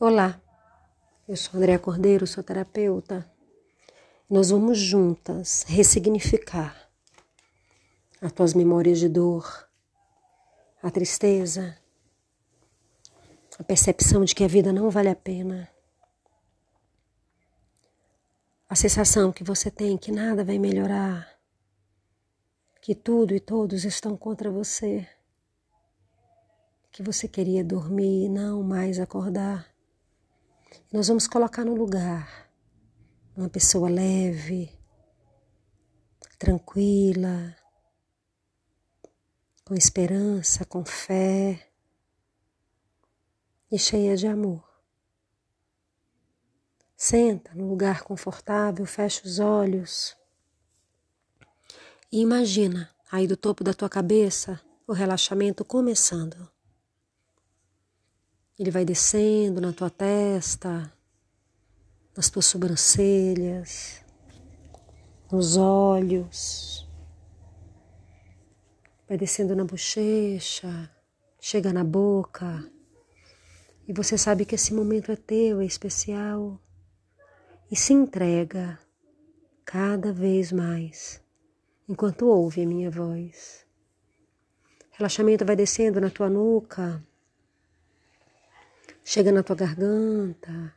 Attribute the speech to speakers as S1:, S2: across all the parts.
S1: Olá, eu sou Andréa Cordeiro, sou terapeuta. Nós vamos juntas ressignificar as tuas memórias de dor, a tristeza, a percepção de que a vida não vale a pena, a sensação que você tem que nada vai melhorar, que tudo e todos estão contra você, que você queria dormir e não mais acordar nós vamos colocar no lugar uma pessoa leve, tranquila, com esperança, com fé e cheia de amor. Senta no lugar confortável, fecha os olhos e imagina aí do topo da tua cabeça o relaxamento começando. Ele vai descendo na tua testa, nas tuas sobrancelhas, nos olhos. Vai descendo na bochecha, chega na boca. E você sabe que esse momento é teu, é especial. E se entrega cada vez mais enquanto ouve a minha voz. Relaxamento vai descendo na tua nuca, chega na tua garganta,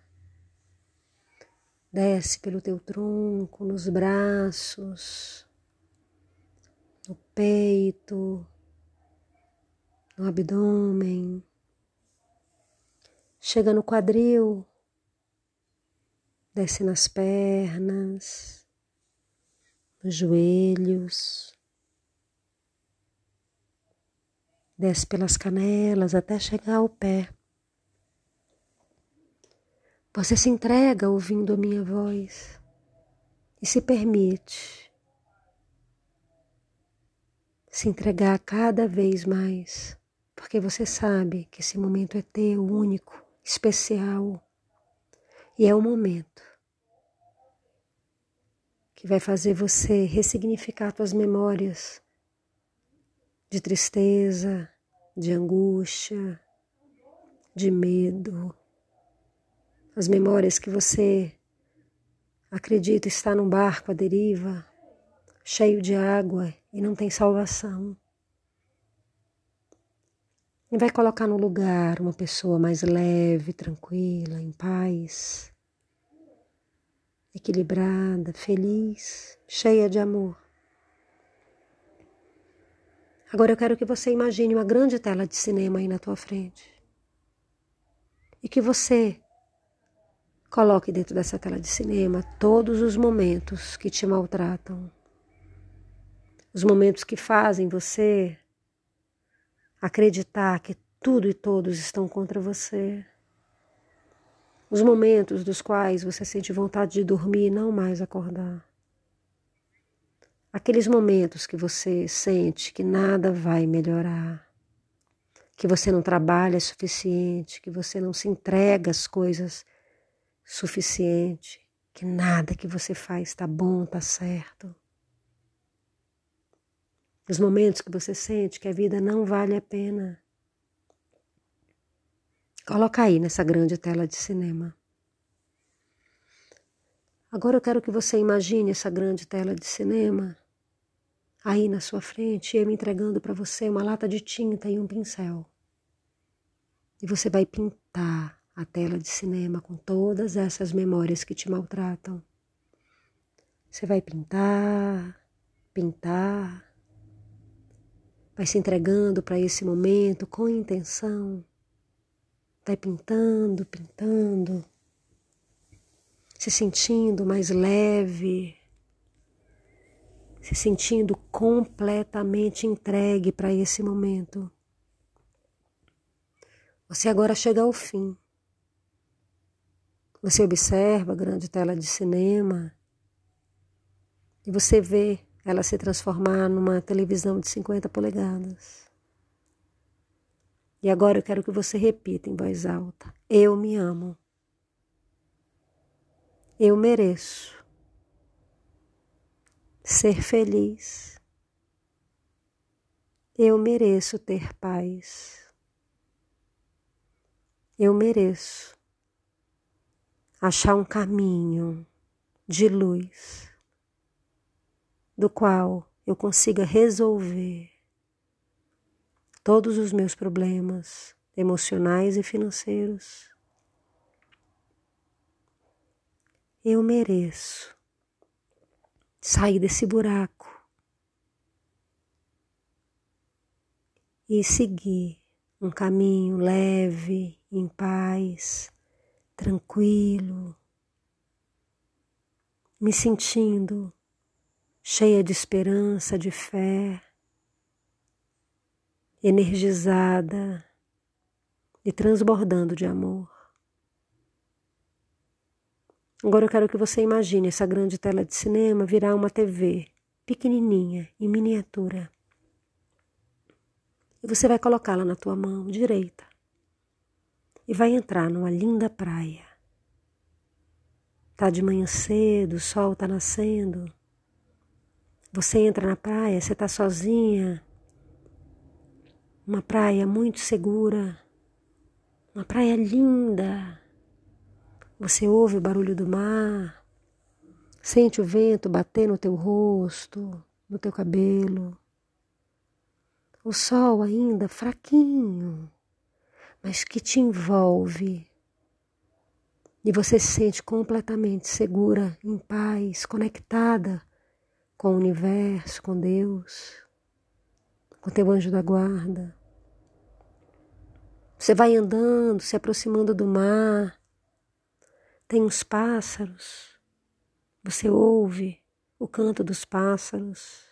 S1: desce pelo teu tronco, nos braços, no peito, no abdômen, chega no quadril, desce nas pernas, nos joelhos, desce pelas canelas até chegar ao pé. Você se entrega ouvindo a minha voz e se permite se entregar cada vez mais, porque você sabe que esse momento é teu, único, especial, e é o momento que vai fazer você ressignificar suas memórias de tristeza, de angústia, de medo as memórias que você acredita estar num barco à deriva, cheio de água e não tem salvação. E vai colocar no lugar uma pessoa mais leve, tranquila, em paz, equilibrada, feliz, cheia de amor. Agora eu quero que você imagine uma grande tela de cinema aí na tua frente. E que você Coloque dentro dessa tela de cinema todos os momentos que te maltratam, os momentos que fazem você acreditar que tudo e todos estão contra você, os momentos dos quais você sente vontade de dormir e não mais acordar. Aqueles momentos que você sente que nada vai melhorar, que você não trabalha suficiente, que você não se entrega às coisas suficiente, que nada que você faz está bom, está certo. Os momentos que você sente que a vida não vale a pena. Coloca aí nessa grande tela de cinema. Agora eu quero que você imagine essa grande tela de cinema aí na sua frente, eu entregando para você uma lata de tinta e um pincel. E você vai pintar a tela de cinema com todas essas memórias que te maltratam. Você vai pintar, pintar, vai se entregando para esse momento com intenção, vai pintando, pintando, se sentindo mais leve, se sentindo completamente entregue para esse momento. Você agora chega ao fim. Você observa a grande tela de cinema e você vê ela se transformar numa televisão de 50 polegadas. E agora eu quero que você repita em voz alta: Eu me amo. Eu mereço ser feliz. Eu mereço ter paz. Eu mereço achar um caminho de luz do qual eu consiga resolver todos os meus problemas emocionais e financeiros. Eu mereço sair desse buraco e seguir um caminho leve, em paz, tranquilo, me sentindo cheia de esperança, de fé energizada e transbordando de amor. Agora eu quero que você imagine essa grande tela de cinema virar uma TV pequenininha, em miniatura. E você vai colocá-la na tua mão direita e vai entrar numa linda praia. Tá de manhã cedo, o sol tá nascendo. Você entra na praia, você tá sozinha, uma praia muito segura, uma praia linda. Você ouve o barulho do mar, sente o vento bater no teu rosto, no teu cabelo. O sol ainda fraquinho, mas que te envolve. E você se sente completamente segura, em paz, conectada com o universo, com Deus, com teu anjo da guarda. Você vai andando, se aproximando do mar, tem uns pássaros, você ouve o canto dos pássaros,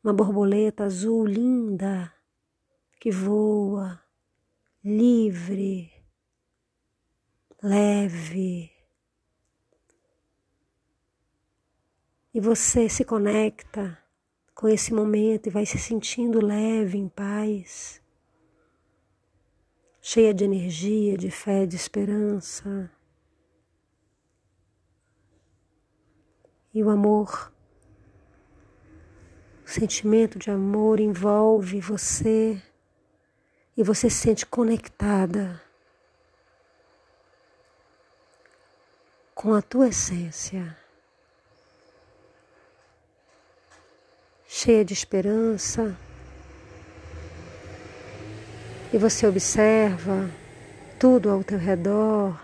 S1: uma borboleta azul linda que voa, livre, leve. E você se conecta com esse momento e vai se sentindo leve, em paz cheia de energia, de fé, de esperança. E o amor, o sentimento de amor envolve você e você se sente conectada com a tua essência, cheia de esperança e você observa tudo ao teu redor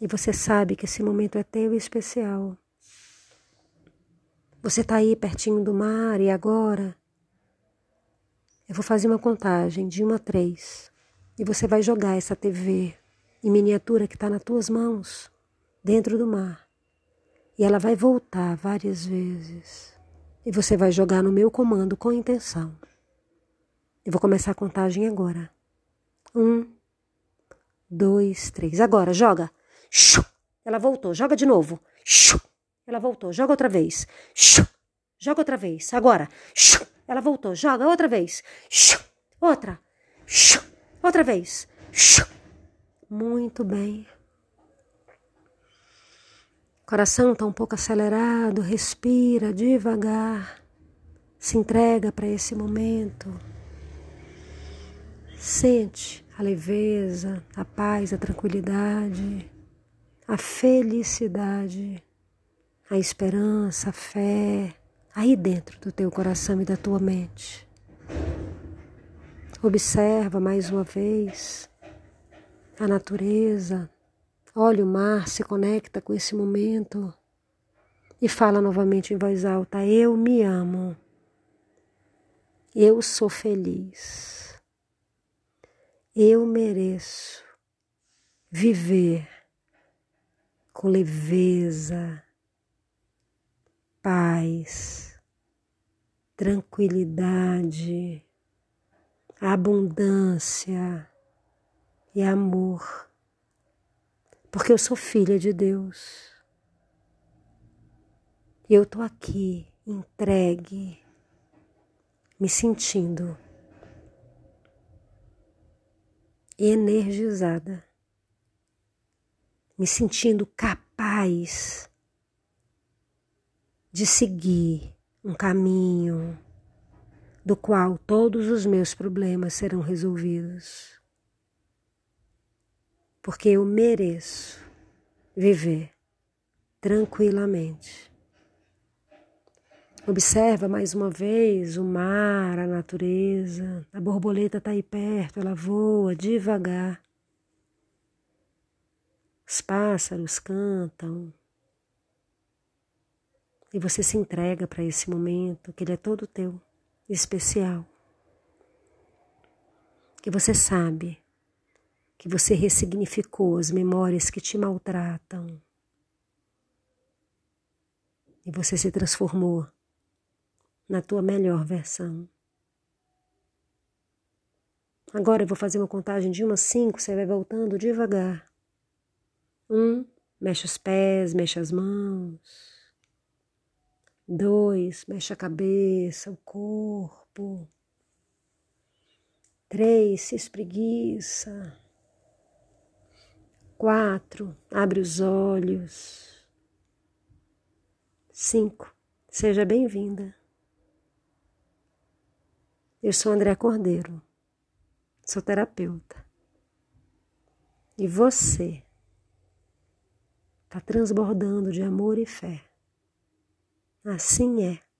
S1: e você sabe que esse momento é teu e especial. Você está aí pertinho do mar e agora eu vou fazer uma contagem de uma a três e você vai jogar essa TV em miniatura que está nas tuas mãos dentro do mar e ela vai voltar várias vezes e você vai jogar no meu comando com intenção. Eu vou começar a contagem agora. Um, dois, três. Agora, joga. Ela voltou. Joga de novo. Ela voltou. Joga outra vez. Joga outra vez. Agora. Ela voltou. Joga outra vez. Outra. Outra vez. Muito bem. Coração está um pouco acelerado. Respira devagar. Se entrega para esse momento. Sente a leveza, a paz, a tranquilidade, a felicidade, a esperança, a fé, aí dentro do teu coração e da tua mente. Observa mais uma vez a natureza, olha o mar, se conecta com esse momento e fala novamente em voz alta: Eu me amo, eu sou feliz. Eu mereço viver com leveza, paz, tranquilidade, abundância e amor, porque eu sou filha de Deus. E eu estou aqui entregue, me sentindo energizada, me sentindo capaz de seguir um caminho do qual todos os meus problemas serão resolvidos. porque eu mereço viver tranquilamente. Observa mais uma vez o mar, a natureza. A borboleta está aí perto, ela voa devagar. Os pássaros cantam. E você se entrega para esse momento, que ele é todo teu, especial. Que você sabe que você ressignificou as memórias que te maltratam. E você se transformou na tua melhor versão. Agora eu vou fazer uma contagem de uma a cinco, você vai voltando devagar. Um, mexe os pés, mexe as mãos. Dois, mexe a cabeça, o corpo. Três, se espreguiça. Quatro, abre os olhos. Cinco, seja bem-vinda. Eu sou André Cordeiro, sou terapeuta. E você está transbordando de amor e fé. Assim é.